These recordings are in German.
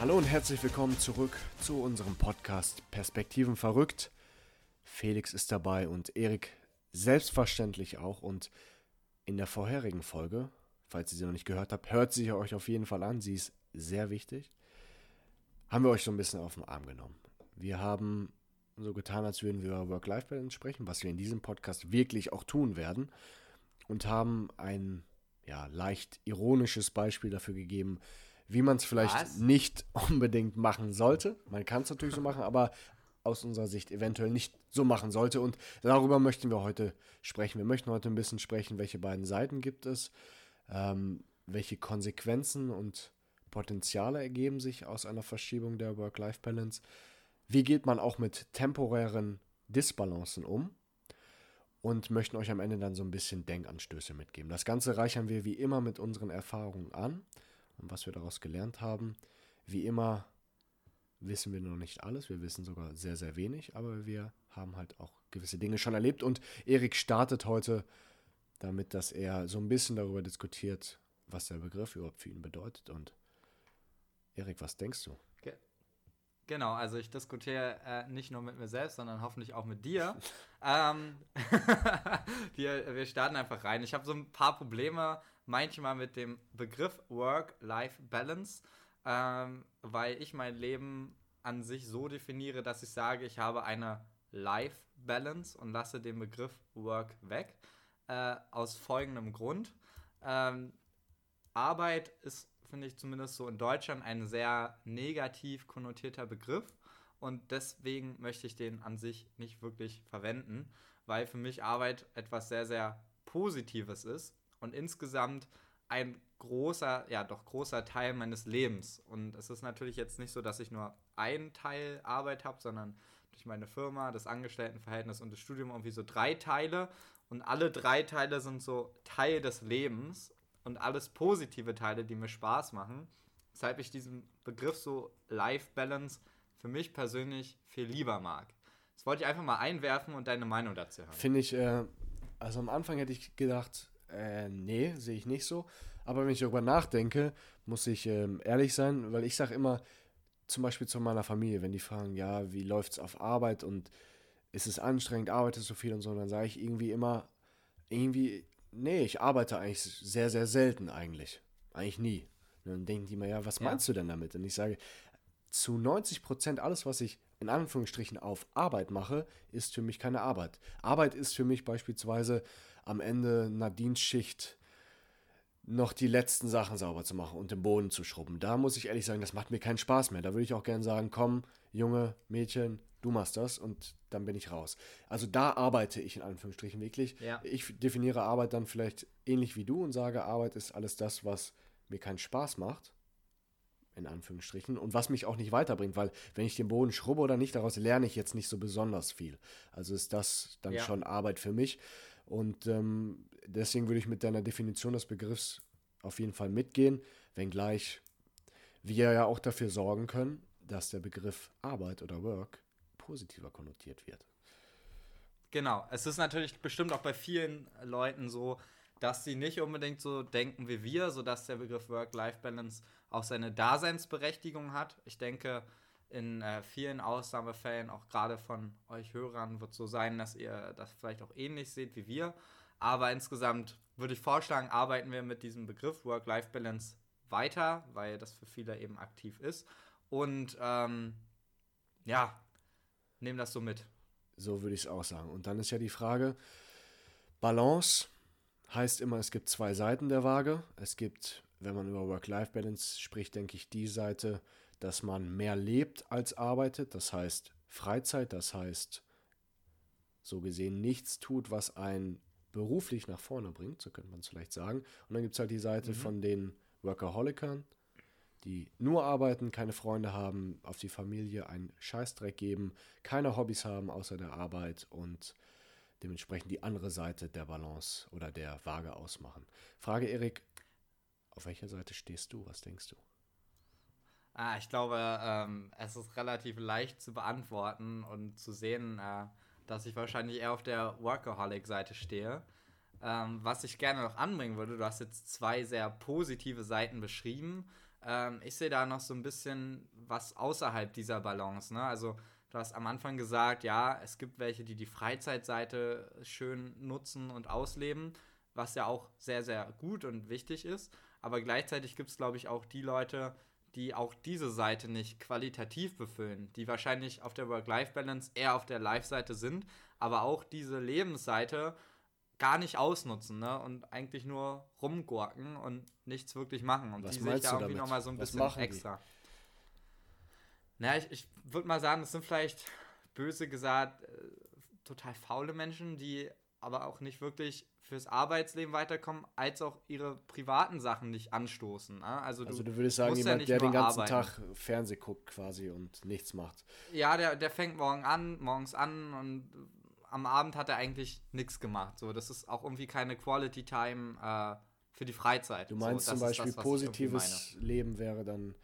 Hallo und herzlich willkommen zurück zu unserem Podcast Perspektiven verrückt. Felix ist dabei und Erik selbstverständlich auch. Und in der vorherigen Folge, falls ihr sie noch nicht gehört habt, hört sie euch auf jeden Fall an. Sie ist sehr wichtig. Haben wir euch so ein bisschen auf den Arm genommen. Wir haben so getan, als würden wir über Work-Life-Balance sprechen, was wir in diesem Podcast wirklich auch tun werden. Und haben ein ja, leicht ironisches Beispiel dafür gegeben, wie man es vielleicht was? nicht unbedingt machen sollte. Man kann es natürlich so machen, aber aus unserer Sicht eventuell nicht so machen sollte. Und darüber möchten wir heute sprechen. Wir möchten heute ein bisschen sprechen, welche beiden Seiten gibt es, ähm, welche Konsequenzen und Potenziale ergeben sich aus einer Verschiebung der Work-Life-Balance. Wie geht man auch mit temporären Disbalancen um? Und möchten euch am Ende dann so ein bisschen Denkanstöße mitgeben. Das Ganze reichern wir wie immer mit unseren Erfahrungen an und was wir daraus gelernt haben. Wie immer wissen wir noch nicht alles, wir wissen sogar sehr, sehr wenig, aber wir haben halt auch gewisse Dinge schon erlebt. Und Erik startet heute damit, dass er so ein bisschen darüber diskutiert, was der Begriff überhaupt für ihn bedeutet. Und Erik, was denkst du? Genau, also ich diskutiere äh, nicht nur mit mir selbst, sondern hoffentlich auch mit dir. ähm, wir, wir starten einfach rein. Ich habe so ein paar Probleme manchmal mit dem Begriff Work-Life-Balance ähm, weil ich mein Leben an sich so definiere, dass ich sage, ich habe eine Life Balance und lasse den Begriff Work weg. Äh, aus folgendem Grund. Ähm, Arbeit ist, finde ich zumindest so in Deutschland, ein sehr negativ konnotierter Begriff. Und deswegen möchte ich den an sich nicht wirklich verwenden, weil für mich Arbeit etwas sehr, sehr Positives ist und insgesamt ein großer, ja doch großer Teil meines Lebens. Und es ist natürlich jetzt nicht so, dass ich nur einen Teil Arbeit habe, sondern durch meine Firma, das Angestelltenverhältnis und das Studium irgendwie so drei Teile. Und alle drei Teile sind so Teil des Lebens und alles positive Teile, die mir Spaß machen. Weshalb ich diesen Begriff so Life Balance für mich persönlich viel lieber mag. Das wollte ich einfach mal einwerfen und deine Meinung dazu hören. Finde ich, äh, also am Anfang hätte ich gedacht, äh, nee, sehe ich nicht so. Aber wenn ich darüber nachdenke, muss ich ähm, ehrlich sein, weil ich sage immer, zum Beispiel zu meiner Familie, wenn die fragen, ja, wie läuft es auf Arbeit und ist es anstrengend, arbeitest du viel und so, dann sage ich irgendwie immer, irgendwie, nee, ich arbeite eigentlich sehr, sehr selten eigentlich. Eigentlich nie. Und dann denken die mir, ja, was meinst ja. du denn damit? Und ich sage, zu 90 Prozent alles, was ich in Anführungsstrichen auf Arbeit mache, ist für mich keine Arbeit. Arbeit ist für mich beispielsweise am Ende einer Dienstschicht noch die letzten Sachen sauber zu machen und den Boden zu schrubben. Da muss ich ehrlich sagen, das macht mir keinen Spaß mehr. Da würde ich auch gerne sagen, komm, Junge, Mädchen, du machst das und dann bin ich raus. Also da arbeite ich in Anführungsstrichen wirklich. Ja. Ich definiere Arbeit dann vielleicht ähnlich wie du und sage, Arbeit ist alles das, was mir keinen Spaß macht. In Anführungsstrichen. Und was mich auch nicht weiterbringt, weil wenn ich den Boden schrubbe oder nicht, daraus lerne ich jetzt nicht so besonders viel. Also ist das dann ja. schon Arbeit für mich. Und ähm, deswegen würde ich mit deiner Definition des Begriffs auf jeden Fall mitgehen, wenngleich wir ja auch dafür sorgen können, dass der Begriff Arbeit oder Work positiver konnotiert wird. Genau, es ist natürlich bestimmt auch bei vielen Leuten so, dass sie nicht unbedingt so denken wie wir, sodass der Begriff Work-Life-Balance auch seine Daseinsberechtigung hat. Ich denke, in äh, vielen Ausnahmefällen, auch gerade von euch Hörern, wird so sein, dass ihr das vielleicht auch ähnlich seht wie wir. Aber insgesamt würde ich vorschlagen, arbeiten wir mit diesem Begriff Work-Life-Balance weiter, weil das für viele eben aktiv ist. Und ähm, ja, nehmen das so mit. So würde ich es auch sagen. Und dann ist ja die Frage, Balance heißt immer, es gibt zwei Seiten der Waage. Es gibt, wenn man über Work-Life-Balance spricht, denke ich, die Seite, dass man mehr lebt als arbeitet. Das heißt Freizeit, das heißt so gesehen nichts tut, was einen beruflich nach vorne bringt, so könnte man es vielleicht sagen. Und dann gibt es halt die Seite mhm. von den Workaholikern, die nur arbeiten, keine Freunde haben, auf die Familie einen Scheißdreck geben, keine Hobbys haben außer der Arbeit und dementsprechend die andere Seite der Balance oder der Waage ausmachen. Frage Erik, auf welcher Seite stehst du? Was denkst du? Ah, ich glaube, ähm, es ist relativ leicht zu beantworten und zu sehen, äh, dass ich wahrscheinlich eher auf der Workaholic-Seite stehe. Ähm, was ich gerne noch anbringen würde, du hast jetzt zwei sehr positive Seiten beschrieben. Ähm, ich sehe da noch so ein bisschen was außerhalb dieser Balance. Ne? Also du hast am Anfang gesagt, ja, es gibt welche, die die Freizeitseite schön nutzen und ausleben, was ja auch sehr, sehr gut und wichtig ist. Aber gleichzeitig gibt es, glaube ich, auch die Leute, die auch diese Seite nicht qualitativ befüllen, die wahrscheinlich auf der Work-Life-Balance eher auf der Live-Seite sind, aber auch diese Lebensseite gar nicht ausnutzen ne? und eigentlich nur rumgurken und nichts wirklich machen. Und Was die sehe ich da irgendwie nochmal so ein Was bisschen machen die? extra. Naja, ich, ich würde mal sagen, es sind vielleicht böse gesagt äh, total faule Menschen, die aber auch nicht wirklich fürs Arbeitsleben weiterkommen, als auch ihre privaten Sachen nicht anstoßen. Ne? Also, Also du, du würdest sagen, ja jemand, nicht der den ganzen arbeiten. Tag Fernseh guckt quasi und nichts macht. Ja, der, der fängt morgen an, morgens an und am Abend hat er eigentlich nichts gemacht. So, das ist auch irgendwie keine Quality Time äh, für die Freizeit. Du meinst so, zum Beispiel das, positives Leben wäre dann,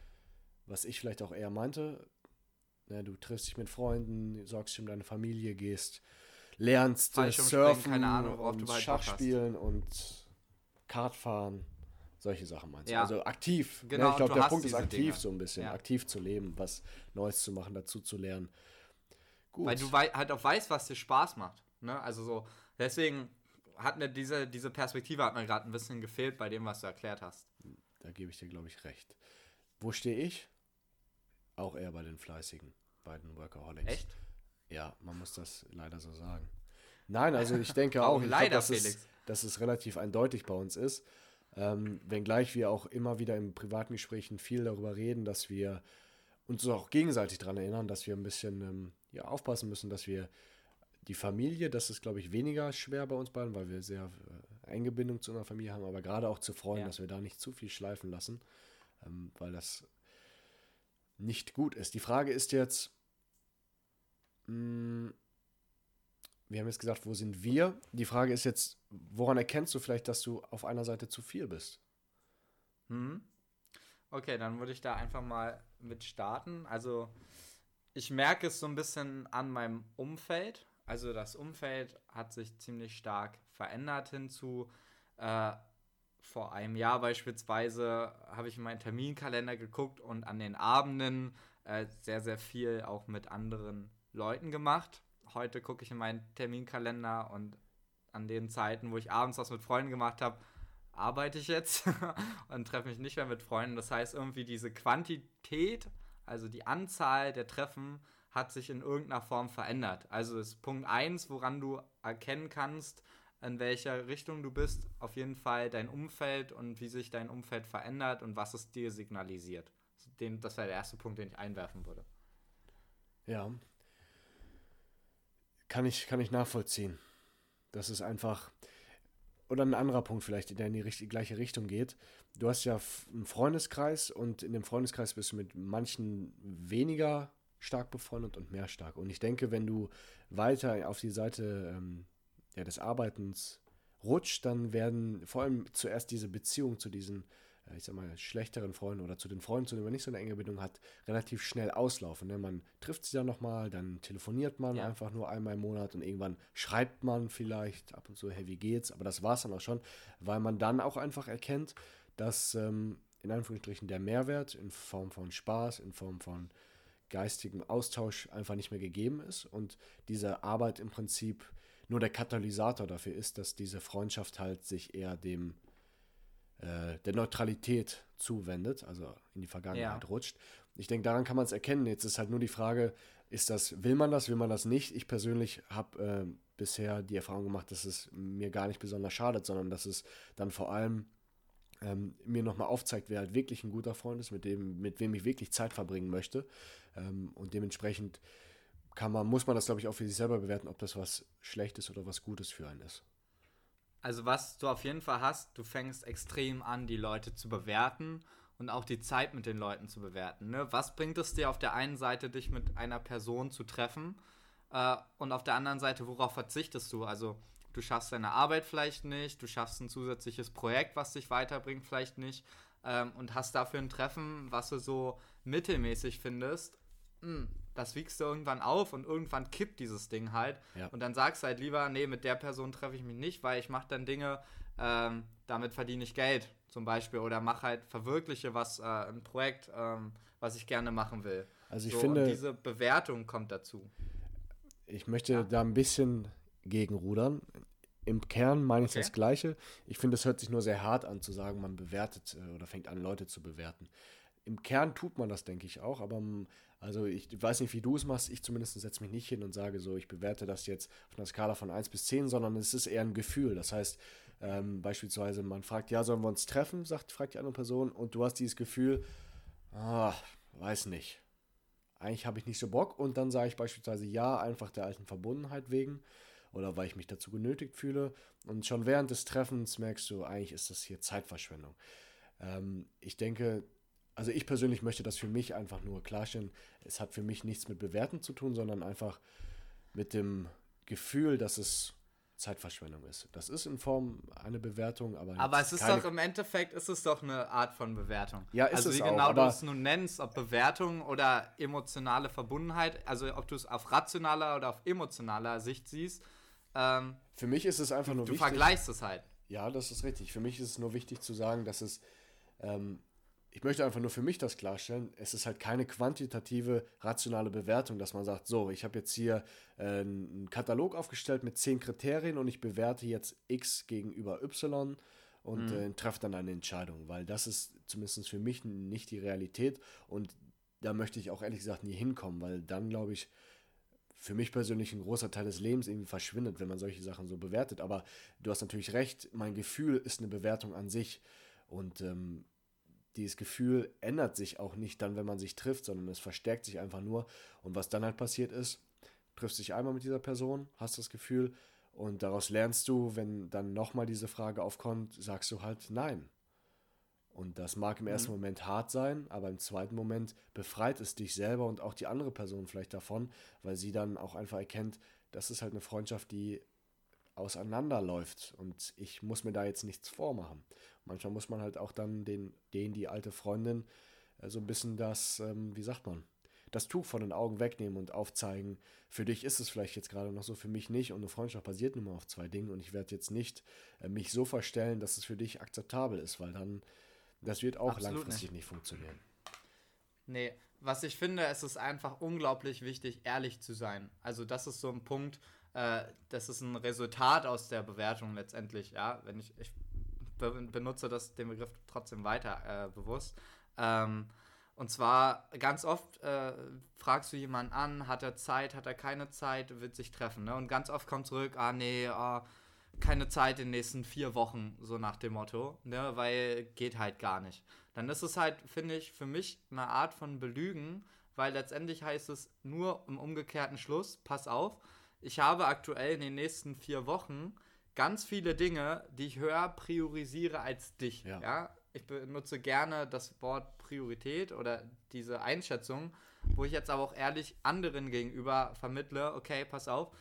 was ich vielleicht auch eher meinte. Ne, du triffst dich mit Freunden, sorgst dich um deine Familie, gehst, lernst äh, surfen keine Ahnung, und Schach spielen und Kart fahren. Solche Sachen meinst Ja. du? Also aktiv. ne? Genau, ich glaube, der Punkt ist aktiv Dinge. so ein bisschen. Ja. Aktiv zu leben, was Neues zu machen, dazu zu lernen. Gut. Weil du wei halt auch weißt, was dir Spaß macht. Ne? Also so, deswegen hat mir diese, diese Perspektive hat mir gerade ein bisschen gefehlt bei dem, was du erklärt hast. Da gebe ich dir, glaube ich, recht. Wo stehe ich? Auch eher bei den Fleißigen, bei den Workaholics. Echt? Ja, man muss das leider so sagen. Nein, also ich denke auch, ich leider, glaub, dass, es, Felix? dass es relativ eindeutig bei uns ist. Ähm, wenngleich wir auch immer wieder in privaten Gesprächen viel darüber reden, dass wir uns auch gegenseitig daran erinnern, dass wir ein bisschen ähm, ja, aufpassen müssen, dass wir die Familie, das ist, glaube ich, weniger schwer bei uns beiden, weil wir sehr äh, enge Bindung zu unserer Familie haben, aber gerade auch zu Freunden, Ja. dass wir da nicht zu viel schleifen lassen, ähm, weil das nicht gut ist. Die Frage ist jetzt, wir haben jetzt gesagt, wo sind wir? Die Frage ist jetzt, woran erkennst du vielleicht, dass du auf einer Seite zu viel bist? Mhm. Okay, dann würde ich da einfach mal mit starten. Also ich merke es so ein bisschen an meinem Umfeld. Also das Umfeld hat sich ziemlich stark verändert hinzu. Äh, vor einem Jahr beispielsweise habe ich in meinen Terminkalender geguckt und an den Abenden äh, sehr, sehr viel auch mit anderen Leuten gemacht. Heute gucke ich in meinen Terminkalender und an den Zeiten, wo ich abends was mit Freunden gemacht habe, arbeite ich jetzt und treffe mich nicht mehr mit Freunden. Das heißt, irgendwie diese Quantität, also die Anzahl der Treffen, hat sich in irgendeiner Form verändert. Also ist Punkt 1, woran du erkennen kannst, in welcher Richtung du bist, auf jeden Fall dein Umfeld und wie sich dein Umfeld verändert und was es dir signalisiert. Den, das wäre der erste Punkt, den ich einwerfen würde. Ja. Kann ich, kann ich nachvollziehen. Das ist einfach. Oder ein anderer Punkt vielleicht, der in die richt- gleiche Richtung geht. Du hast ja einen Freundeskreis und in dem Freundeskreis bist du mit manchen weniger stark befreundet und mehr stark. Und ich denke, wenn du weiter auf die Seite ähm, ja, des Arbeitens rutscht, dann werden vor allem zuerst diese Beziehungen zu diesen, ich sag mal, schlechteren Freunden oder zu den Freunden, zu denen man nicht so eine enge Bindung hat, relativ schnell auslaufen. Ne? Man trifft sie dann nochmal, dann telefoniert man Ja. einfach nur einmal im Monat und irgendwann schreibt man vielleicht ab und zu, hey, wie geht's? Aber das war's dann auch schon, weil man dann auch einfach erkennt, dass ähm, in Anführungsstrichen der Mehrwert in Form von Spaß, in Form von geistigem Austausch einfach nicht mehr gegeben ist und diese Arbeit im Prinzip nur der Katalysator dafür ist, dass diese Freundschaft halt sich eher dem äh, der Neutralität zuwendet, also in die Vergangenheit Ja. rutscht. Ich denke, daran kann man es erkennen. Jetzt ist halt nur die Frage, ist das, will man das, will man das nicht? Ich persönlich habe äh, bisher die Erfahrung gemacht, dass es mir gar nicht besonders schadet, sondern dass es dann vor allem ähm, mir nochmal aufzeigt, wer halt wirklich ein guter Freund ist, mit dem, mit wem ich wirklich Zeit verbringen möchte. Ähm, und dementsprechend kann man, muss man das, glaube ich, auch für sich selber bewerten, ob das was Schlechtes oder was Gutes für einen ist. Also was du auf jeden Fall hast, du fängst extrem an, die Leute zu bewerten und auch die Zeit mit den Leuten zu bewerten. Ne? Was bringt es dir auf der einen Seite, dich mit einer Person zu treffen äh, und auf der anderen Seite, worauf verzichtest du? Also du schaffst deine Arbeit vielleicht nicht, du schaffst ein zusätzliches Projekt, was dich weiterbringt vielleicht nicht ähm, und hast dafür ein Treffen, was du so mittelmäßig findest. Hm, das wiegst du irgendwann auf und irgendwann kippt dieses Ding halt. Ja. Und dann sagst du halt lieber, nee, mit der Person treffe ich mich nicht, weil ich mache dann Dinge, ähm, damit verdiene ich Geld zum Beispiel oder mache halt, verwirkliche was, äh, ein Projekt, ähm, was ich gerne machen will. Also ich so, finde. diese Bewertung kommt dazu. Ich möchte ja. da ein bisschen gegenrudern. Im Kern meine ich okay. das Gleiche. Ich finde, es hört sich nur sehr hart an zu sagen, man bewertet äh, oder fängt an, Leute zu bewerten. Im Kern tut man das, denke ich auch, aber also ich weiß nicht, wie du es machst. Ich zumindest setze mich nicht hin und sage so, ich bewerte das jetzt auf einer Skala von 1 bis 10, sondern es ist eher ein Gefühl. Das heißt, ähm, beispielsweise, man fragt, ja, sollen wir uns treffen, sagt, fragt die andere Person, und du hast dieses Gefühl, ah, weiß nicht. Eigentlich habe ich nicht so Bock. Und dann sage ich beispielsweise ja, einfach der alten Verbundenheit wegen oder weil ich mich dazu genötigt fühle. Und schon während des Treffens merkst du, eigentlich ist das hier Zeitverschwendung. Ähm, ich denke, also ich persönlich möchte das für mich einfach nur klarstellen. Es hat für mich nichts mit Bewerten zu tun, sondern einfach mit dem Gefühl, dass es Zeitverschwendung ist. Das ist in Form eine Bewertung, aber. Aber es ist doch im Endeffekt ist es doch eine Art von Bewertung. Ja, ist also es wie auch, genau du es nun nennst, ob Bewertung oder emotionale Verbundenheit, also ob du es auf rationaler oder auf emotionaler Sicht siehst. Ähm, Für mich ist es einfach nur du wichtig. Du vergleichst es halt. Ja, das ist richtig. Für mich ist es nur wichtig zu sagen, dass es ähm, ich möchte einfach nur für mich das klarstellen. Es ist halt keine quantitative, rationale Bewertung, dass man sagt, so, ich habe jetzt hier äh, einen Katalog aufgestellt mit zehn Kriterien und ich bewerte jetzt X gegenüber Y und mhm. äh, treffe dann eine Entscheidung, weil das ist zumindest für mich nicht die Realität und da möchte ich auch ehrlich gesagt nie hinkommen, weil dann glaube ich, für mich persönlich ein großer Teil des Lebens irgendwie verschwindet, wenn man solche Sachen so bewertet. Aber du hast natürlich recht, mein Gefühl ist eine Bewertung an sich. Und ähm, dieses Gefühl ändert sich auch nicht dann, wenn man sich trifft, sondern es verstärkt sich einfach nur. Und was dann halt passiert ist, triffst dich einmal mit dieser Person, hast das Gefühl und daraus lernst du, wenn dann nochmal diese Frage aufkommt, sagst du halt nein. Und das mag im ersten mhm. Moment hart sein, aber im zweiten Moment befreit es dich selber und auch die andere Person vielleicht davon, weil sie dann auch einfach erkennt, das ist halt eine Freundschaft, die auseinanderläuft und ich muss mir da jetzt nichts vormachen. Manchmal muss man halt auch dann den, den die alte Freundin, äh, so ein bisschen das, ähm, wie sagt man, das Tuch von den Augen wegnehmen und aufzeigen, für dich ist es vielleicht jetzt gerade noch so, für mich nicht und eine Freundschaft basiert nun mal auf zwei Dingen und ich werde jetzt nicht äh, mich so verstellen, dass es für dich akzeptabel ist, weil dann, das wird auch Absolut langfristig nicht. nicht funktionieren. Nee, was ich finde, es ist einfach unglaublich wichtig, ehrlich zu sein. Also das ist so ein Punkt, äh, das ist ein Resultat aus der Bewertung letztendlich, ja, wenn ich, ich benutze das, den Begriff trotzdem weiter äh, bewusst. Ähm, und zwar ganz oft äh, fragst du jemanden an, hat er Zeit, hat er keine Zeit, wird sich treffen. Ne? Und ganz oft kommt zurück, ah nee, oh, keine Zeit in den nächsten vier Wochen, so nach dem Motto, ne? weil geht halt gar nicht. Dann ist es halt, finde ich, für mich eine Art von Belügen, weil letztendlich heißt es nur im umgekehrten Schluss, pass auf, ich habe aktuell in den nächsten vier Wochen ganz viele Dinge, die ich höher priorisiere als dich. Ja. ja. Ich benutze gerne das Wort Priorität oder diese Einschätzung, wo ich jetzt aber auch ehrlich anderen gegenüber vermittle, okay, pass auf,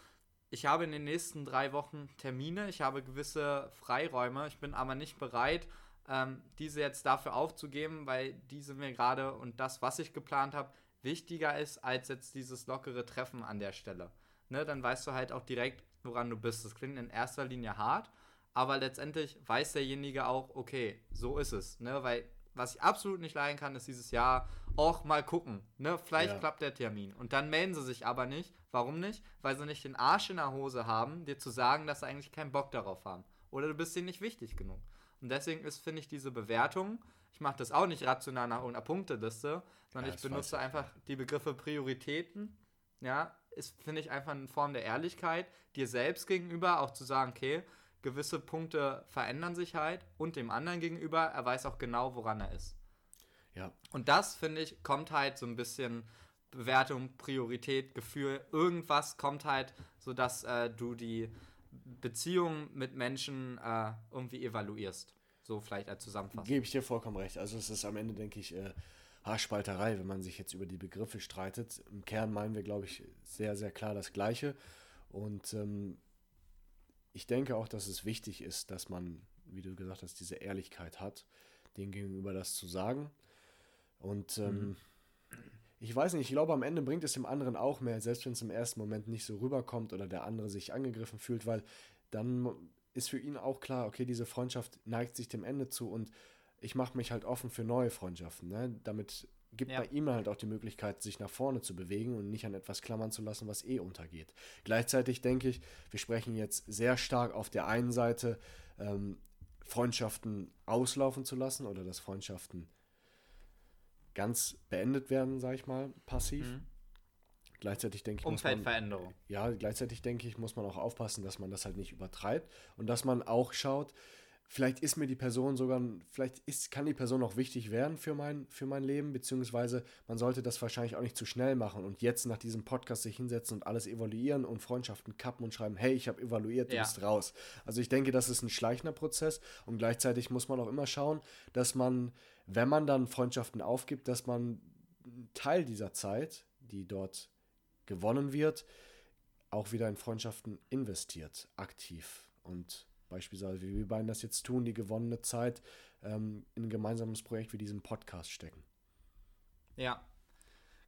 ich habe in den nächsten drei Wochen Termine, ich habe gewisse Freiräume, ich bin aber nicht bereit, ähm, diese jetzt dafür aufzugeben, weil diese mir gerade und das, was ich geplant habe, wichtiger ist als jetzt dieses lockere Treffen an der Stelle. Ne, dann weißt du halt auch direkt, woran du bist. Das klingt in erster Linie hart, aber letztendlich weiß derjenige auch, okay, so ist es. Ne? Weil was ich absolut nicht leiden kann, ist dieses Jahr auch mal gucken. Ne? Vielleicht ja. klappt der Termin. Und dann melden sie sich aber nicht. Warum nicht? Weil sie nicht den Arsch in der Hose haben, dir zu sagen, dass sie eigentlich keinen Bock darauf haben. Oder du bist ihnen nicht wichtig genug. Und deswegen ist, finde ich, diese Bewertung, ich mache das auch nicht rational nach irgendeiner Punkteliste, sondern ja, ich benutze einfach die Begriffe Prioritäten, ja, ist, finde ich, einfach eine Form der Ehrlichkeit, dir selbst gegenüber auch zu sagen, okay, gewisse Punkte verändern sich halt und dem anderen gegenüber, er weiß auch genau, woran er ist. Ja. Und das, finde ich, kommt halt so ein bisschen Bewertung, Priorität, Gefühl, irgendwas kommt halt, sodass äh, du die Beziehung mit Menschen äh, irgendwie evaluierst. So vielleicht als Zusammenfassung. Gebe ich dir vollkommen recht. Also es ist am Ende, denke ich, äh, Haarspalterei, wenn man sich jetzt über die Begriffe streitet. Im Kern meinen wir, glaube ich, sehr, sehr klar das Gleiche. Und ähm, ich denke auch, dass es wichtig ist, dass man, wie du gesagt hast, diese Ehrlichkeit hat, dem gegenüber das zu sagen. Und ähm, mhm. ich weiß nicht, ich glaube, am Ende bringt es dem anderen auch mehr, selbst wenn es im ersten Moment nicht so rüberkommt oder der andere sich angegriffen fühlt, weil dann ist für ihn auch klar, okay, diese Freundschaft neigt sich dem Ende zu und ich mache mich halt offen für neue Freundschaften. Ne? Damit gibt ja. bei ihm halt auch die Möglichkeit, sich nach vorne zu bewegen und nicht an etwas klammern zu lassen, was eh untergeht. Gleichzeitig denke ich, wir sprechen jetzt sehr stark auf der einen Seite ähm, Freundschaften auslaufen zu lassen oder dass Freundschaften ganz beendet werden, sage ich mal, passiv. Mhm. Gleichzeitig denke ich, Umfeldveränderung. Man, ja, gleichzeitig denke ich, muss man auch aufpassen, dass man das halt nicht übertreibt und dass man auch schaut, vielleicht ist mir die Person sogar, vielleicht ist, kann die Person auch wichtig werden für mein, für mein Leben, beziehungsweise man sollte das wahrscheinlich auch nicht zu schnell machen und jetzt nach diesem Podcast sich hinsetzen und alles evaluieren und Freundschaften kappen und schreiben, hey, ich habe evaluiert, du ja. bist raus. Also ich denke, das ist ein schleichender Prozess und gleichzeitig muss man auch immer schauen, dass man, wenn man dann Freundschaften aufgibt, dass man einen Teil dieser Zeit, die dort gewonnen wird, auch wieder in Freundschaften investiert, aktiv und beispielsweise, wie wir beiden das jetzt tun, die gewonnene Zeit ähm, in ein gemeinsames Projekt wie diesen Podcast stecken. Ja.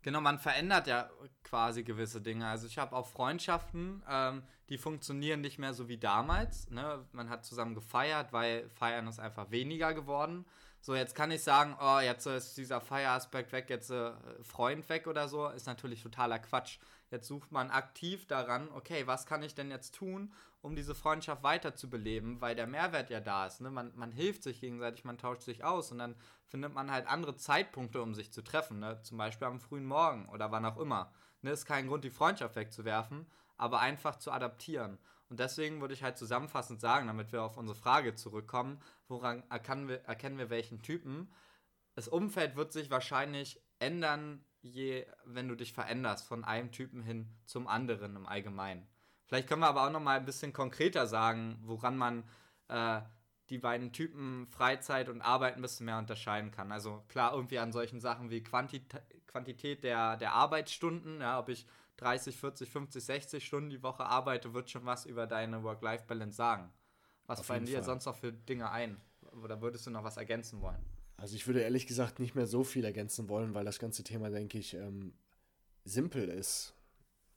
Genau, man verändert ja quasi gewisse Dinge. Also ich habe auch Freundschaften, ähm, die funktionieren nicht mehr so wie damals. Ne? Man hat zusammen gefeiert, weil Feiern ist einfach weniger geworden. So, jetzt kann ich sagen, oh, jetzt ist dieser Feieraspekt weg, jetzt äh, Freund weg oder so, ist natürlich totaler Quatsch. Jetzt sucht man aktiv daran, okay, was kann ich denn jetzt tun, um diese Freundschaft weiter zu beleben, weil der Mehrwert ja da ist. Ne? Man, man hilft sich gegenseitig, man tauscht sich aus und dann findet man halt andere Zeitpunkte, um sich zu treffen. Ne? Zum Beispiel am frühen Morgen oder wann auch immer. Ne? Ist kein Grund, die Freundschaft wegzuwerfen, aber einfach zu adaptieren. Und deswegen würde ich halt zusammenfassend sagen, damit wir auf unsere Frage zurückkommen, woran erkennen wir, erkennen wir welchen Typen? Das Umfeld wird sich wahrscheinlich ändern, je, wenn du dich veränderst von einem Typen hin zum anderen im Allgemeinen. Vielleicht können wir aber auch noch mal ein bisschen konkreter sagen, woran man äh, die beiden Typen Freizeit und Arbeit ein bisschen mehr unterscheiden kann. Also klar, irgendwie an solchen Sachen wie Quantität, Quantität der, der Arbeitsstunden, ja, ob ich 30, 40, 50, 60 Stunden die Woche arbeite, wird schon was über deine Work-Life-Balance sagen. Was fallen dir Fall. sonst noch für Dinge ein? Oder würdest du noch was ergänzen wollen? Also ich würde ehrlich gesagt nicht mehr so viel ergänzen wollen, weil das ganze Thema, denke ich, ähm, simpel ist.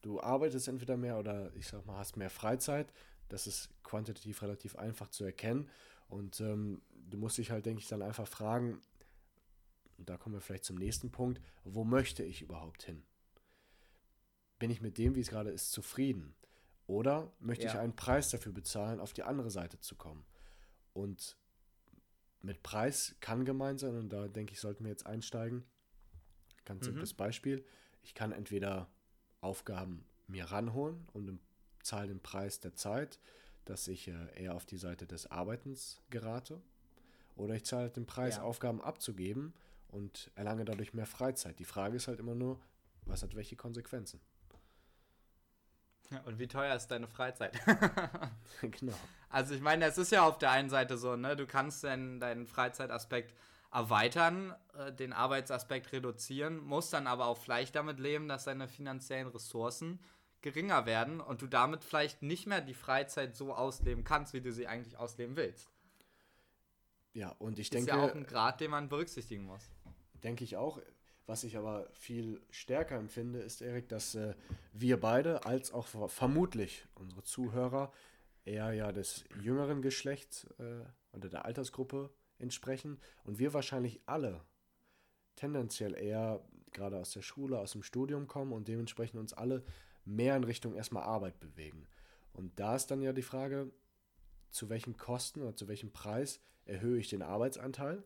Du arbeitest entweder mehr oder ich sag mal, hast mehr Freizeit. Das ist quantitativ relativ einfach zu erkennen. Und ähm, du musst dich halt, denke ich, dann einfach fragen, und da kommen wir vielleicht zum nächsten Punkt, wo möchte ich überhaupt hin? Bin ich mit dem, wie es gerade ist, zufrieden? Oder möchte ja. ich einen Preis dafür bezahlen, auf die andere Seite zu kommen? Und mit Preis kann gemeint sein, und da denke ich, sollten wir jetzt einsteigen. Ganz mhm. simples Beispiel. Ich kann entweder Aufgaben mir ranholen und zahle den Preis der Zeit, dass ich äh, eher auf die Seite des Arbeitens gerate. Oder ich zahle den Preis, ja. Aufgaben abzugeben und erlange dadurch mehr Freizeit. Die Frage ist halt immer nur, was hat welche Konsequenzen? Ja, und wie teuer ist deine Freizeit? genau. Also ich meine, es ist ja auf der einen Seite so, ne, du kannst deinen, deinen Freizeitaspekt erweitern, äh, den Arbeitsaspekt reduzieren, musst dann aber auch vielleicht damit leben, dass deine finanziellen Ressourcen geringer werden und du damit vielleicht nicht mehr die Freizeit so ausleben kannst, wie du sie eigentlich ausleben willst. Ja, und ich denke. Das ist ja auch ein Grad, den man berücksichtigen muss. Denke ich auch. Was ich aber viel stärker empfinde, ist, Erik, dass äh, wir beide, als auch vermutlich unsere Zuhörer, eher ja des jüngeren Geschlechts äh, oder der Altersgruppe entsprechen und wir wahrscheinlich alle tendenziell eher gerade aus der Schule, aus dem Studium kommen und dementsprechend uns alle mehr in Richtung erstmal Arbeit bewegen. Und da ist dann ja die Frage, zu welchen Kosten oder zu welchem Preis erhöhe ich den Arbeitsanteil?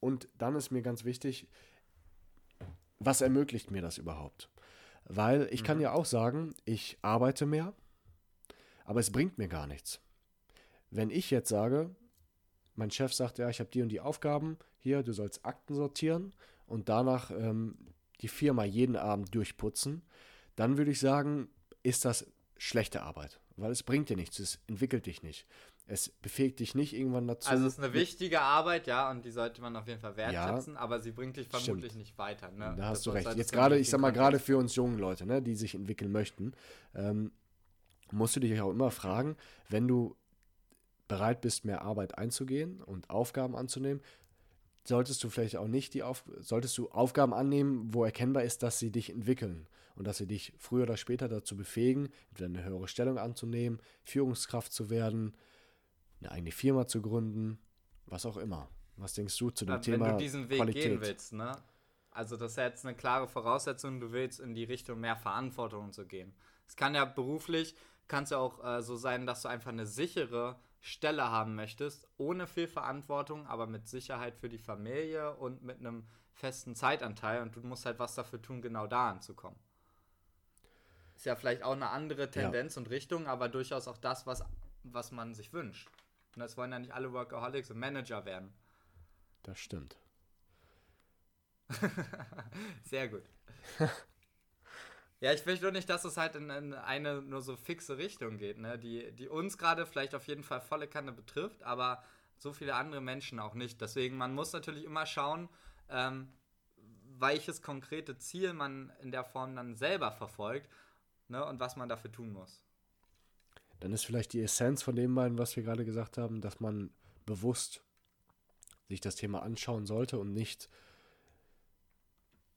Und dann ist mir ganz wichtig, was ermöglicht mir das überhaupt? Weil ich mhm. kann ja auch sagen, ich arbeite mehr, aber es bringt mir gar nichts. Wenn ich jetzt sage, mein Chef sagt, ja, ich habe die und die Aufgaben, hier, du sollst Akten sortieren und danach ähm, die Firma jeden Abend durchputzen, dann würde ich sagen, ist das schlechte Arbeit, weil es bringt dir nichts, es entwickelt dich nicht es befähigt dich nicht irgendwann dazu. Also es ist eine wichtige Arbeit, ja, und die sollte man auf jeden Fall wertschätzen, ja, aber sie bringt dich vermutlich stimmt. nicht weiter. Ne? Da hast das du recht. Jetzt gerade, ich sag mal, gerade für uns jungen Leute, ne, die sich entwickeln möchten, ähm, musst du dich auch immer fragen, wenn du bereit bist, mehr Arbeit einzugehen und Aufgaben anzunehmen, solltest du vielleicht auch nicht die Auf solltest du Aufgaben annehmen, wo erkennbar ist, dass sie dich entwickeln und dass sie dich früher oder später dazu befähigen, entweder eine höhere Stellung anzunehmen, Führungskraft zu werden, eine eigene Firma zu gründen, was auch immer. Was denkst du zu dem Wenn Thema Wenn du diesen Weg Qualität? gehen willst, ne? Also das ist jetzt eine klare Voraussetzung, du willst in die Richtung mehr Verantwortung zu gehen. Es kann ja beruflich, kann es ja auch äh, so sein, dass du einfach eine sichere Stelle haben möchtest, ohne viel Verantwortung, aber mit Sicherheit für die Familie und mit einem festen Zeitanteil und du musst halt was dafür tun, genau da anzukommen. Ist ja vielleicht auch eine andere Tendenz und Richtung, aber durchaus auch das, was, was man sich wünscht. Und das wollen ja nicht alle Workaholics und Manager werden. Das stimmt. Sehr gut. ja, ich möchte nur nicht, dass es halt in, in, eine nur so fixe Richtung geht, ne? die, die uns gerade vielleicht auf jeden Fall volle Kanne betrifft, aber so viele andere Menschen auch nicht. Deswegen, man muss natürlich immer schauen, ähm, welches konkrete Ziel man in der Form dann selber verfolgt ne? und was man dafür tun muss. Dann ist vielleicht die Essenz von dem beiden, was wir gerade gesagt haben, dass man bewusst sich das Thema anschauen sollte und nicht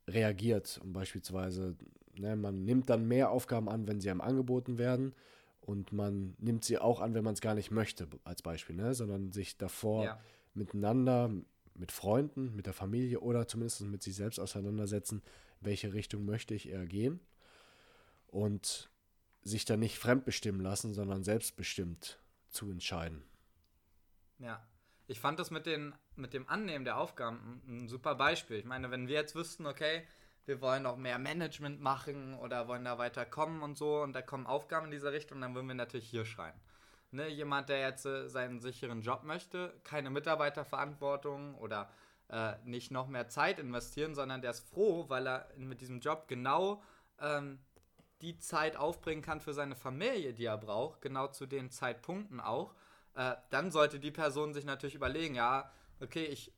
reagiert. Und beispielsweise, ne, man nimmt dann mehr Aufgaben an, wenn sie einem angeboten werden. Und man nimmt sie auch an, wenn man es gar nicht möchte, als Beispiel, ne? sondern sich davor ja. miteinander, mit Freunden, mit der Familie oder zumindest mit sich selbst auseinandersetzen, welche Richtung möchte ich eher gehen. Und sich dann nicht fremdbestimmen lassen, sondern selbstbestimmt zu entscheiden. Ja, ich fand das mit, den, mit dem Annehmen der Aufgaben ein, ein super Beispiel. Ich meine, wenn wir jetzt wüssten, okay, wir wollen noch mehr Management machen oder wollen da weiter kommen und so und da kommen Aufgaben in dieser Richtung, dann würden wir natürlich hier schreien. Ne, jemand, der jetzt äh, seinen sicheren Job möchte, keine Mitarbeiterverantwortung oder äh, nicht noch mehr Zeit investieren, sondern der ist froh, weil er mit diesem Job genau ähm, die Zeit aufbringen kann für seine Familie, die er braucht, genau zu den Zeitpunkten auch äh, dann sollte die Person sich natürlich überlegen, ja, okay, ich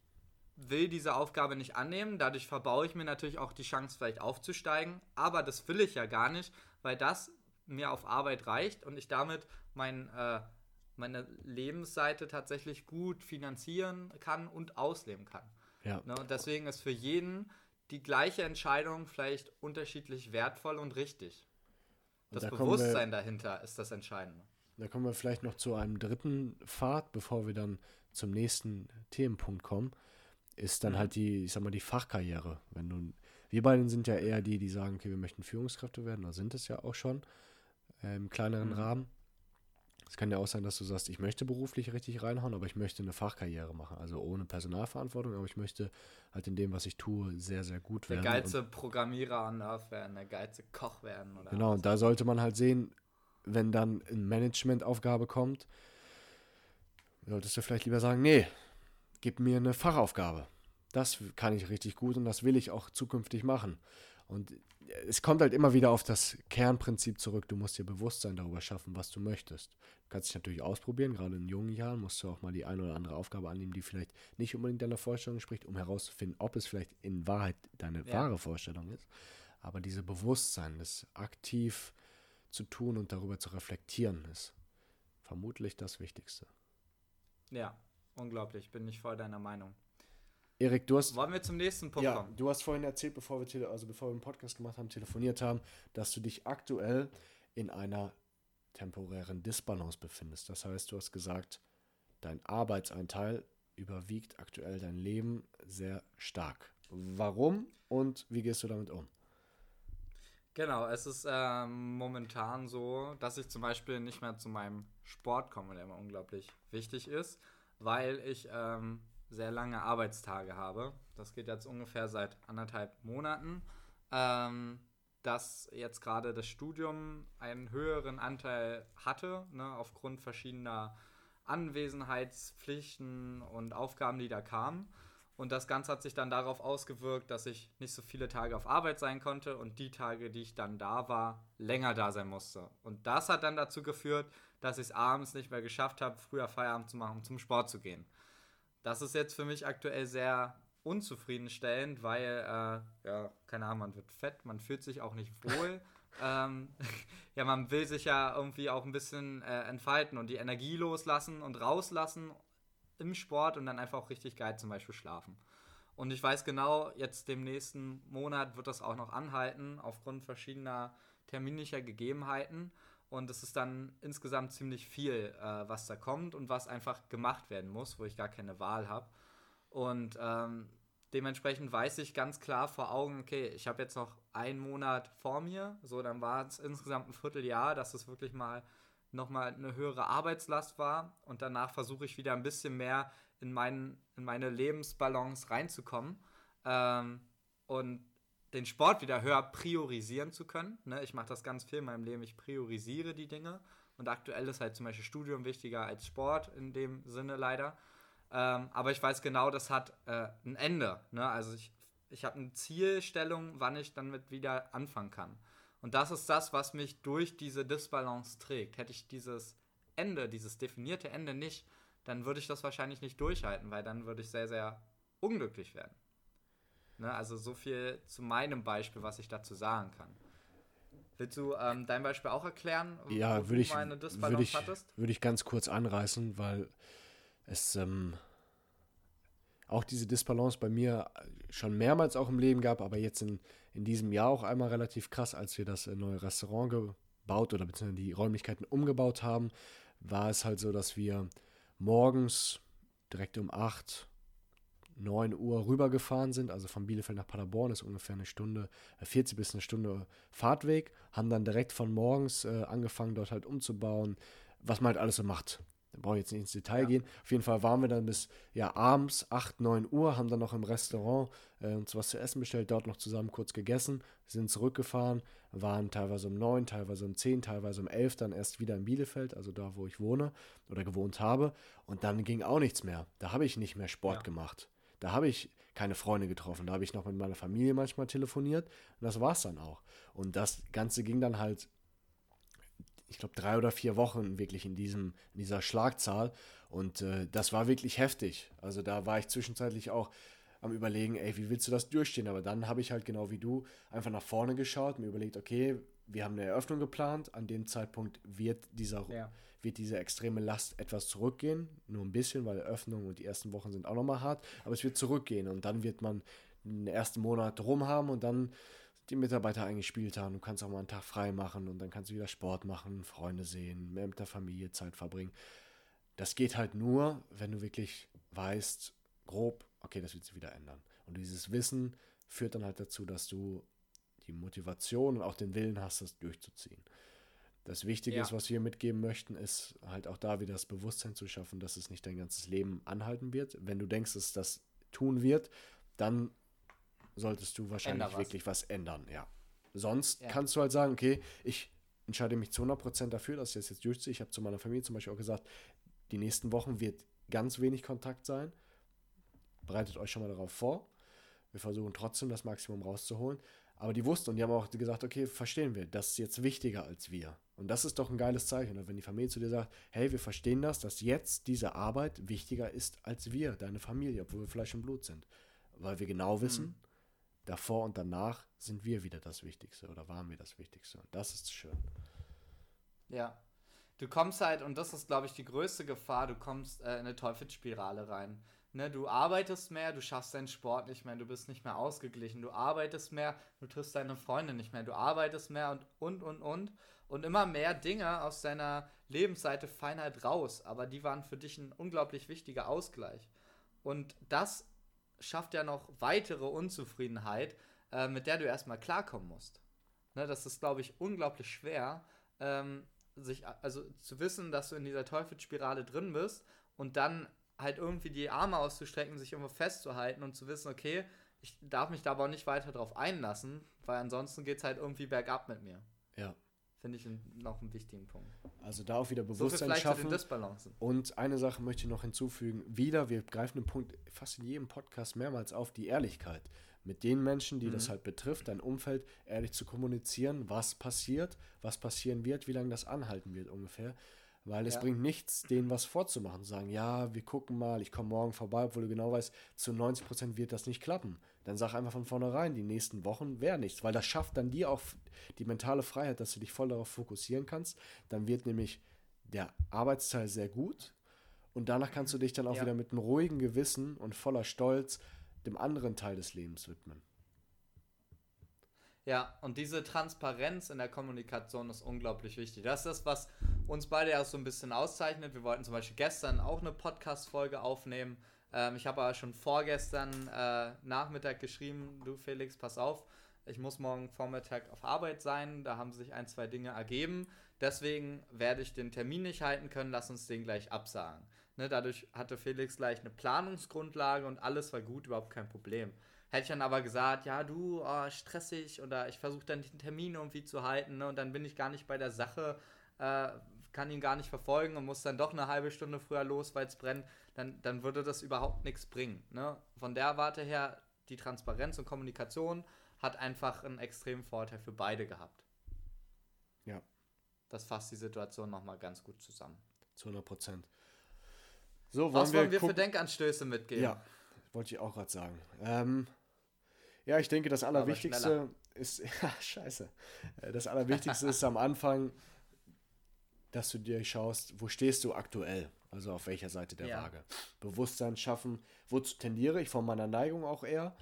will diese Aufgabe nicht annehmen, dadurch verbaue ich mir natürlich auch die Chance, vielleicht aufzusteigen, aber das will ich ja gar nicht, weil das mir auf Arbeit reicht und ich damit mein, äh, meine Lebensseite tatsächlich gut finanzieren kann und ausleben kann. Ja. Ne, und deswegen ist für jeden die gleiche Entscheidung vielleicht unterschiedlich wertvoll und richtig. Das da Bewusstsein dahinter ist das Entscheidende. Da kommen wir vielleicht noch zu einem dritten Pfad, bevor wir dann zum nächsten Themenpunkt kommen, ist dann mhm. halt die, ich sag mal, die Fachkarriere. Wenn du, wir beiden sind ja eher die, die sagen, okay, wir möchten Führungskräfte werden, oder sind es ja auch schon äh, im kleineren mhm. Rahmen. Es kann ja auch sein, dass du sagst, ich möchte beruflich richtig reinhauen, aber ich möchte eine Fachkarriere machen. Also ohne Personalverantwortung, aber ich möchte halt in dem, was ich tue, sehr, sehr gut werden. Der geilste Programmierer an Earth werden, der geilste Koch werden. Oder genau, und da sollte man halt sehen, wenn dann eine Managementaufgabe kommt, solltest du vielleicht lieber sagen, nee, gib mir eine Fachaufgabe. Das kann ich richtig gut und das will ich auch zukünftig machen. Und es kommt halt immer wieder auf das Kernprinzip zurück. Du musst dir Bewusstsein darüber schaffen, was du möchtest. Du kannst dich natürlich ausprobieren, gerade in jungen Jahren musst du auch mal die eine oder andere Aufgabe annehmen, die vielleicht nicht unbedingt deiner Vorstellung spricht, um herauszufinden, ob es vielleicht in Wahrheit deine ja. wahre Vorstellung ist. Aber diese Bewusstsein, das aktiv zu tun und darüber zu reflektieren, ist vermutlich das Wichtigste. Ja, unglaublich, bin ich voll deiner Meinung. Erik, du hast. Wollen wir zum nächsten Punkt ja, kommen? Du hast vorhin erzählt, bevor wir, also bevor wir einen Podcast gemacht haben, telefoniert haben, dass du dich aktuell in einer temporären Disbalance befindest. Das heißt, du hast gesagt, dein Arbeitsanteil überwiegt aktuell dein Leben sehr stark. Warum und wie gehst du damit um? Genau, es ist ähm, momentan so, dass ich zum Beispiel nicht mehr zu meinem Sport komme, der immer unglaublich wichtig ist, weil ich ähm, sehr lange Arbeitstage habe. Das geht jetzt ungefähr seit anderthalb Monaten. Ähm, dass jetzt gerade das Studium einen höheren Anteil hatte, ne, aufgrund verschiedener Anwesenheitspflichten und Aufgaben, die da kamen. Und das Ganze hat sich dann darauf ausgewirkt, dass ich nicht so viele Tage auf Arbeit sein konnte und die Tage, die ich dann da war, länger da sein musste. Und das hat dann dazu geführt, dass ich es abends nicht mehr geschafft habe, früher Feierabend zu machen, um zum Sport zu gehen. Das ist jetzt für mich aktuell sehr unzufriedenstellend, weil, äh, ja, keine Ahnung, man wird fett, man fühlt sich auch nicht wohl. ähm, ja, man will sich ja irgendwie auch ein bisschen äh, entfalten und die Energie loslassen und rauslassen im Sport und dann einfach auch richtig geil zum Beispiel schlafen. Und ich weiß genau, jetzt dem nächsten Monat wird das auch noch anhalten, aufgrund verschiedener terminlicher Gegebenheiten. Und es ist dann insgesamt ziemlich viel, äh, was da kommt und was einfach gemacht werden muss, wo ich gar keine Wahl habe. Und ähm, dementsprechend weiß ich ganz klar vor Augen, okay, ich habe jetzt noch einen Monat vor mir. So, dann war es insgesamt ein Vierteljahr, dass es wirklich mal nochmal eine höhere Arbeitslast war. Und danach versuche ich wieder ein bisschen mehr in, mein, in meine Lebensbalance reinzukommen. Ähm, und den Sport wieder höher priorisieren zu können. Ne? Ich mache das ganz viel in meinem Leben. Ich priorisiere die Dinge. Und aktuell ist halt zum Beispiel Studium wichtiger als Sport in dem Sinne leider. Ähm, aber ich weiß genau, das hat äh, ein Ende. Ne? Also ich, ich habe eine Zielstellung, wann ich damit wieder anfangen kann. Und das ist das, was mich durch diese Disbalance trägt. Hätte ich dieses Ende, dieses definierte Ende nicht, dann würde ich das wahrscheinlich nicht durchhalten, weil dann würde ich sehr, sehr unglücklich werden. Ne? Also so viel zu meinem Beispiel, was ich dazu sagen kann. Willst du ähm, dein Beispiel auch erklären? Ja, würde ich, würde ich, würde ich ganz kurz anreißen, weil es ähm, auch diese Disbalance bei mir schon mehrmals auch im Leben gab, aber jetzt in, in diesem Jahr auch einmal relativ krass, als wir das neue Restaurant gebaut oder beziehungsweise die Räumlichkeiten umgebaut haben, war es halt so, dass wir morgens direkt um 8, 9 Uhr rübergefahren sind, also von Bielefeld nach Paderborn ist ungefähr eine Stunde, 40 äh, bis eine Stunde Fahrtweg, haben dann direkt von morgens äh, angefangen, dort halt umzubauen, was man halt alles so macht. Da brauche ich jetzt nicht ins Detail ja. gehen. Auf jeden Fall waren wir dann bis ja, abends 8, 9 Uhr, haben dann noch im Restaurant äh, uns was zu essen bestellt, dort noch zusammen kurz gegessen, sind zurückgefahren, waren teilweise um 9, teilweise um 10, teilweise um 11 dann erst wieder in Bielefeld, also da, wo ich wohne oder gewohnt habe. Und dann ging auch nichts mehr. Da habe ich nicht mehr Sport ja. gemacht. Da habe ich keine Freunde getroffen. Da habe ich noch mit meiner Familie manchmal telefoniert. Und das war es dann auch. Und das Ganze ging dann halt, ich glaube, drei oder vier Wochen wirklich in, diesem, in dieser Schlagzahl. Und äh, das war wirklich heftig. Also da war ich zwischenzeitlich auch am Überlegen, ey, wie willst du das durchstehen? Aber dann habe ich halt genau wie du einfach nach vorne geschaut, mir überlegt, okay, wir haben eine Eröffnung geplant. An dem Zeitpunkt wird dieser, ja. wird diese extreme Last etwas zurückgehen. Nur ein bisschen, weil Eröffnung und die ersten Wochen sind auch nochmal hart. Aber es wird zurückgehen und dann wird man den ersten Monat rum haben und dann die Mitarbeiter eingespielt haben. Du kannst auch mal einen Tag frei machen und dann kannst du wieder Sport machen, Freunde sehen, mehr mit der Familie Zeit verbringen. Das geht halt nur, wenn du wirklich weißt, grob, okay, das wird sich wieder ändern. Und dieses Wissen führt dann halt dazu, dass du die Motivation und auch den Willen hast, das durchzuziehen. Das Wichtige ja. ist, was wir mitgeben möchten, ist halt auch da wieder das Bewusstsein zu schaffen, dass es nicht dein ganzes Leben anhalten wird. Wenn du denkst, dass das tun wird, dann solltest du wahrscheinlich wirklich was ändern, ja. Sonst ja. kannst du halt sagen, okay, ich entscheide mich zu 100% dafür, dass ich das jetzt durchziehe. Ich habe zu meiner Familie zum Beispiel auch gesagt, die nächsten Wochen wird ganz wenig Kontakt sein. Bereitet euch schon mal darauf vor. Wir versuchen trotzdem das Maximum rauszuholen. Aber die wussten und die haben auch gesagt, okay, verstehen wir, das ist jetzt wichtiger als wir. Und das ist doch ein geiles Zeichen. Und wenn die Familie zu dir sagt, hey, wir verstehen das, dass jetzt diese Arbeit wichtiger ist als wir, deine Familie, obwohl wir Fleisch und Blut sind. Weil wir genau wissen, mhm. Davor und danach sind wir wieder das Wichtigste oder waren wir das Wichtigste. Und das ist schön. Ja. Du kommst halt, und das ist, glaube ich, die größte Gefahr, du kommst äh, in eine Teufelsspirale rein. Ne, du arbeitest mehr, du schaffst deinen Sport nicht mehr, du bist nicht mehr ausgeglichen, du arbeitest mehr, du triffst deine Freunde nicht mehr, du arbeitest mehr und und und und. Und immer mehr Dinge aus deiner Lebensseite fallen halt raus, aber die waren für dich ein unglaublich wichtiger Ausgleich. Und das schafft ja noch weitere Unzufriedenheit, äh, mit der du erstmal klarkommen musst. Ne, das ist, glaube ich, unglaublich schwer, ähm, sich, also zu wissen, dass du in dieser Teufelsspirale drin bist und dann halt irgendwie die Arme auszustrecken, sich irgendwo festzuhalten und zu wissen, okay, ich darf mich da aber auch nicht weiter drauf einlassen, weil ansonsten geht es halt irgendwie bergab mit mir. Ja. Finde ich noch einen wichtigen Punkt. Also da auch wieder Bewusstsein so schaffen. Und eine Sache möchte ich noch hinzufügen. Wieder, wir greifen den Punkt fast in jedem Podcast mehrmals auf, die Ehrlichkeit. Mit den Menschen, die mhm. das halt betrifft, dein Umfeld, ehrlich zu kommunizieren, was passiert, was passieren wird, wie lange das anhalten wird ungefähr. Weil es ja. bringt nichts, denen was vorzumachen. Sagen, ja, wir gucken mal, ich komme morgen vorbei, obwohl du genau weißt, zu 90 Prozent wird das nicht klappen. Dann sag einfach von vornherein, die nächsten Wochen wäre nichts. Weil das schafft dann dir auch die mentale Freiheit, dass du dich voll darauf fokussieren kannst. Dann wird nämlich der Arbeitsteil sehr gut. Und danach kannst du dich dann auch ja. wieder mit einem ruhigen Gewissen und voller Stolz dem anderen Teil des Lebens widmen. Ja, und diese Transparenz in der Kommunikation ist unglaublich wichtig. Das ist das, was uns beide ja so ein bisschen auszeichnet. Wir wollten zum Beispiel gestern auch eine Podcast-Folge aufnehmen. Ähm, ich habe aber schon vorgestern äh, Nachmittag geschrieben, du Felix, pass auf, ich muss morgen Vormittag auf Arbeit sein. Da haben sich ein, zwei Dinge ergeben. Deswegen werde ich den Termin nicht halten können. Lass uns den gleich absagen. Ne, dadurch hatte Felix gleich eine Planungsgrundlage und alles war gut, überhaupt kein Problem. Hätte ich dann aber gesagt, ja, du, oh, stressig oder ich versuche dann den Termin irgendwie zu halten ne, und dann bin ich gar nicht bei der Sache, äh, kann ihn gar nicht verfolgen und muss dann doch eine halbe Stunde früher los, weil es brennt, dann, dann würde das überhaupt nichts bringen. Ne? Von der Warte her, die Transparenz und Kommunikation hat einfach einen extremen Vorteil für beide gehabt. Ja. Das fasst die Situation nochmal ganz gut zusammen. Zu 100 Prozent. So, wollen Was wollen wir, wir für Denkanstöße mitgeben? Ja, wollte ich auch gerade sagen. Ähm, ja, ich denke, das Allerwichtigste ist, ja, scheiße. Äh, das Allerwichtigste ist am Anfang, dass du dir schaust, wo stehst du aktuell? Also auf welcher Seite der ja. Waage. Bewusstsein schaffen, wozu tendiere ich von meiner Neigung auch eher.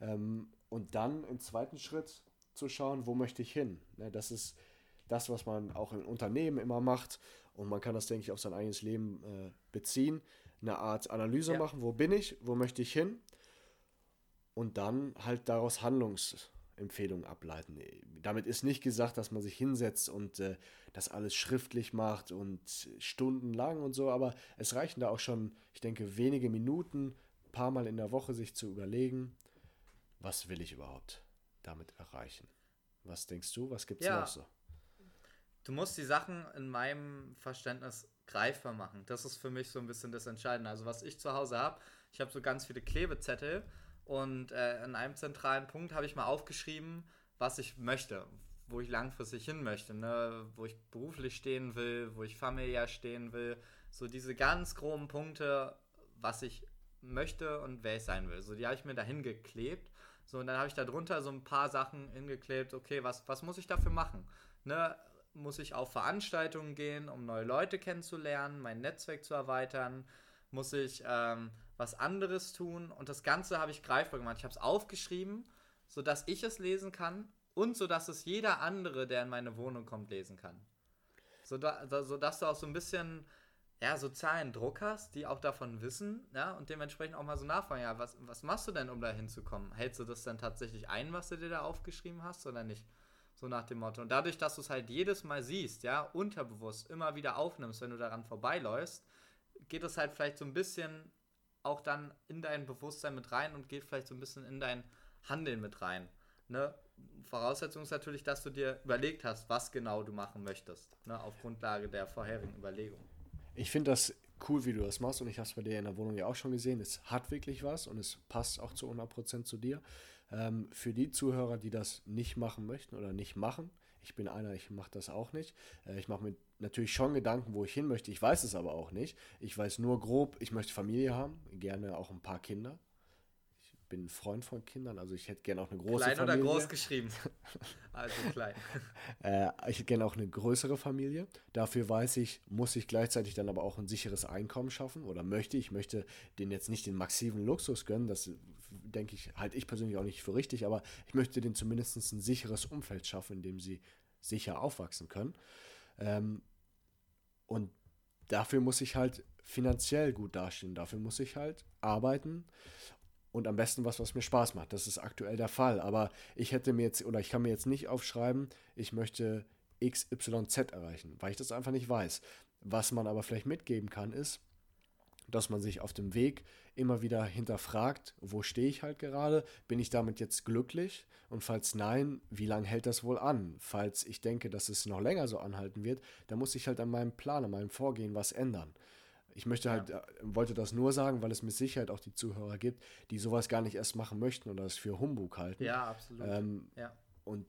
Ähm, und dann im zweiten Schritt zu schauen, wo möchte ich hin. Ne, das ist das, was man auch im Unternehmen immer macht. Und man kann das, denke ich, auf sein eigenes Leben äh, beziehen. Eine Art Analyse ja. machen, wo bin ich, wo möchte ich hin und dann halt daraus Handlungsempfehlungen ableiten. Damit ist nicht gesagt, dass man sich hinsetzt und äh, das alles schriftlich macht und stundenlang und so, aber es reichen da auch schon, ich denke, wenige Minuten, ein paar Mal in der Woche sich zu überlegen, was will ich überhaupt damit erreichen. Was denkst du, was gibt es ja. noch so? Du musst die Sachen in meinem Verständnis greifbar machen. Das ist für mich so ein bisschen das Entscheidende. Also was ich zu Hause habe, ich habe so ganz viele Klebezettel und äh, an einem zentralen Punkt habe ich mal aufgeschrieben, was ich möchte, wo ich langfristig hin möchte, ne? wo ich beruflich stehen will, wo ich familiär stehen will. So diese ganz groben Punkte, was ich möchte und wer ich sein will. So die habe ich mir dahin geklebt. So, und dann habe ich da drunter so ein paar Sachen hingeklebt. Okay, was, was muss ich dafür machen? Ne? Muss ich auf Veranstaltungen gehen, um neue Leute kennenzulernen, mein Netzwerk zu erweitern? Muss ich ähm, was anderes tun. Und das Ganze habe ich greifbar gemacht. Ich habe es aufgeschrieben, sodass ich es lesen kann und sodass es jeder andere, der in meine Wohnung kommt, lesen kann. So da, sodass du auch so ein bisschen ja, sozialen Druck hast, die auch davon wissen, ja, und dementsprechend auch mal so nachfragen, ja, was, was machst du denn, um da hinzukommen? Hältst du das dann tatsächlich ein, was du dir da aufgeschrieben hast, oder nicht? So nach dem Motto. Und dadurch, dass du es halt jedes Mal siehst, ja, unterbewusst immer wieder aufnimmst, wenn du daran vorbeiläufst, geht es halt vielleicht so ein bisschen auch dann in dein Bewusstsein mit rein und geht vielleicht so ein bisschen in dein Handeln mit rein. Ne? Voraussetzung ist natürlich, dass du dir überlegt hast, was genau du machen möchtest, ne? auf Grundlage der vorherigen Überlegung. Ich finde das cool, wie du das machst und ich habe es bei dir in der Wohnung ja auch schon gesehen. Es hat wirklich was und es passt auch zu 100% zu dir. Ähm, für die Zuhörer, die das nicht machen möchten oder nicht machen, ich bin einer, ich mache das auch nicht. Äh, ich mache mir natürlich schon Gedanken, wo ich hin möchte. Ich weiß es aber auch nicht. Ich weiß nur grob, ich möchte Familie haben, gerne auch ein paar Kinder. Ich bin ein Freund von Kindern, also ich hätte gerne auch eine große klein Familie. Klein oder groß geschrieben? also klein. äh, ich hätte gerne auch eine größere Familie. Dafür weiß ich, muss ich gleichzeitig dann aber auch ein sicheres Einkommen schaffen oder möchte ich. möchte denen jetzt nicht den massiven Luxus gönnen, das denke ich, halte ich persönlich auch nicht für richtig, aber ich möchte denen zumindest ein sicheres Umfeld schaffen, in dem sie sicher aufwachsen können. Ähm, und dafür muss ich halt finanziell gut dastehen, dafür muss ich halt arbeiten und am besten was, was mir Spaß macht. Das ist aktuell der Fall. Aber ich hätte mir jetzt, oder ich kann mir jetzt nicht aufschreiben, ich möchte XYZ erreichen, weil ich das einfach nicht weiß. Was man aber vielleicht mitgeben kann, ist, dass man sich auf dem Weg immer wieder hinterfragt, wo stehe ich halt gerade, bin ich damit jetzt glücklich und falls nein, wie lange hält das wohl an? Falls ich denke, dass es noch länger so anhalten wird, dann muss ich halt an meinem Plan, an meinem Vorgehen was ändern. Ich möchte halt, ja. Äh, wollte das nur sagen, weil es mit Sicherheit auch die Zuhörer gibt, die sowas gar nicht erst machen möchten oder es für Humbug halten. Ja, absolut. Ähm, ja. Und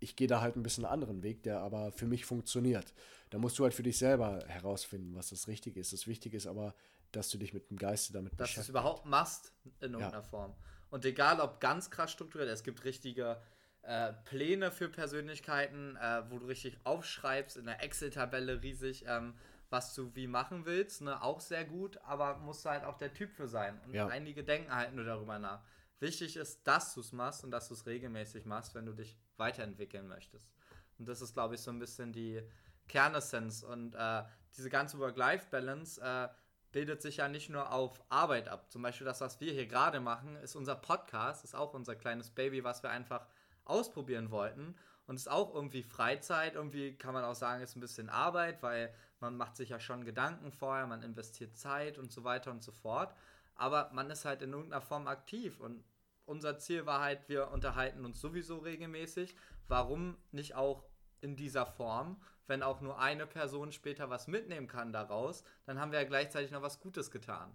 ich gehe da halt ein bisschen einen anderen Weg, der aber für mich funktioniert. Da musst du halt für dich selber herausfinden, was das Richtige ist. Das Wichtige ist aber, dass du dich mit dem Geiste damit dass beschäftigst. Dass du es überhaupt machst in irgendeiner ja. Form. Und egal, ob ganz krass strukturiert, es gibt richtige äh, Pläne für Persönlichkeiten, äh, wo du richtig aufschreibst, in der Excel-Tabelle riesig, ähm, was du wie machen willst. Ne? Auch sehr gut, aber musst du halt auch der Typ für sein. Und ja. einige denken halt nur darüber nach. Wichtig ist, dass du es machst und dass du es regelmäßig machst, wenn du dich weiterentwickeln möchtest. Und das ist, glaube ich, so ein bisschen die Kernessenz. Und äh, diese ganze Work-Life-Balance äh, bildet sich ja nicht nur auf Arbeit ab. Zum Beispiel das, was wir hier gerade machen, ist unser Podcast, ist auch unser kleines Baby, was wir einfach ausprobieren wollten. Und ist auch irgendwie Freizeit. Irgendwie kann man auch sagen, ist ein bisschen Arbeit, weil man macht sich ja schon Gedanken vorher, man investiert Zeit und so weiter und so fort. Aber man ist halt in irgendeiner Form aktiv. Und unser Ziel war halt, wir unterhalten uns sowieso regelmäßig. Warum nicht auch in dieser Form? Wenn auch nur eine Person später was mitnehmen kann daraus, dann haben wir ja gleichzeitig noch was Gutes getan.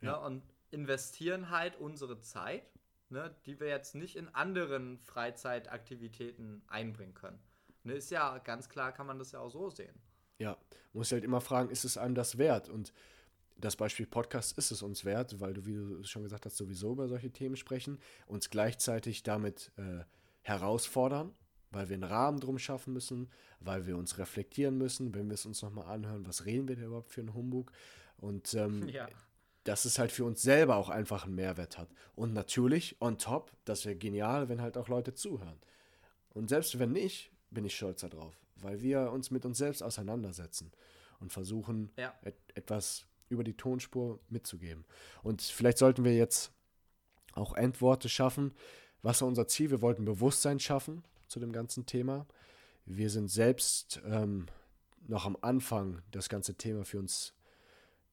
Ja. Ne? Und investieren halt unsere Zeit ne, die wir jetzt nicht in anderen Freizeitaktivitäten einbringen können. Ne, ist ja ganz klar, kann man das ja auch so sehen. Ja, muss halt immer fragen, ist es einem das wert? Und das Beispiel Podcast ist es uns wert, weil du, wie du schon gesagt hast, sowieso über solche Themen sprechen, uns gleichzeitig damit äh, herausfordern, weil wir einen Rahmen drum schaffen müssen, weil wir uns reflektieren müssen, wenn wir es uns nochmal anhören, was reden wir denn überhaupt für einen Humbug? Und ähm, ja dass es halt für uns selber auch einfach einen Mehrwert hat. Und natürlich, on top, das wäre genial, wenn halt auch Leute zuhören. Und selbst wenn nicht, bin ich stolz darauf, weil wir uns mit uns selbst auseinandersetzen und versuchen, ja. et etwas über die Tonspur mitzugeben. Und vielleicht sollten wir jetzt auch Endworte schaffen. Was war unser Ziel? Wir wollten Bewusstsein schaffen zu dem ganzen Thema. Wir sind selbst ähm, noch am Anfang, das ganze Thema für uns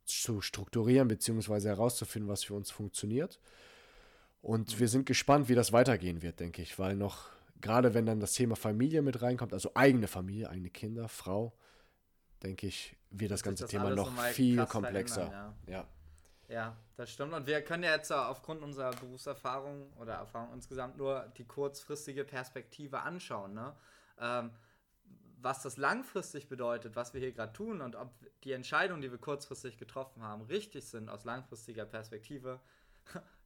zu strukturieren bzw. herauszufinden, was für uns funktioniert. Und wir sind gespannt, wie das weitergehen wird, denke ich, weil noch, gerade wenn dann das Thema Familie mit reinkommt, also eigene Familie, eigene Kinder, Frau, denke ich, wird das, das ganze das Thema noch viel komplexer. Ja. ja. Ja, das stimmt. Und wir können ja jetzt aufgrund unserer Berufserfahrung oder Erfahrung insgesamt nur die kurzfristige Perspektive anschauen. Ne? Ähm, was das langfristig bedeutet, was wir hier gerade tun und ob die Entscheidungen, die wir kurzfristig getroffen haben, richtig sind aus langfristiger Perspektive,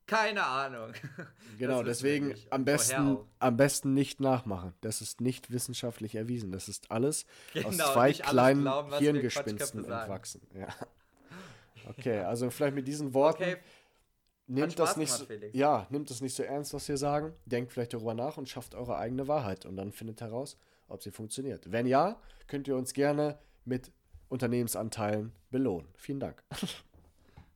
keine Ahnung. Genau, deswegen am besten, am besten nicht nachmachen. Das ist nicht wissenschaftlich erwiesen. Das ist alles genau, aus zwei kleinen glauben, Hirngespinsten entwachsen. Ja. Okay, also vielleicht mit diesen Worten. Okay. Nehmt das, nicht, gemacht, ja, nimmt das nicht so ernst, was wir sagen. Denkt vielleicht darüber nach und schafft eure eigene Wahrheit. Und dann findet heraus, ob sie funktioniert. Wenn ja, könnt ihr uns gerne mit Unternehmensanteilen belohnen. Vielen Dank.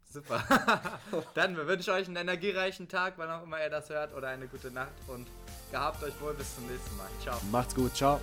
Super. Dann wünsche ich euch einen energiereichen Tag, wann auch immer ihr das hört, oder eine gute Nacht und gehabt euch wohl bis zum nächsten Mal. Ciao. Macht's gut. Ciao.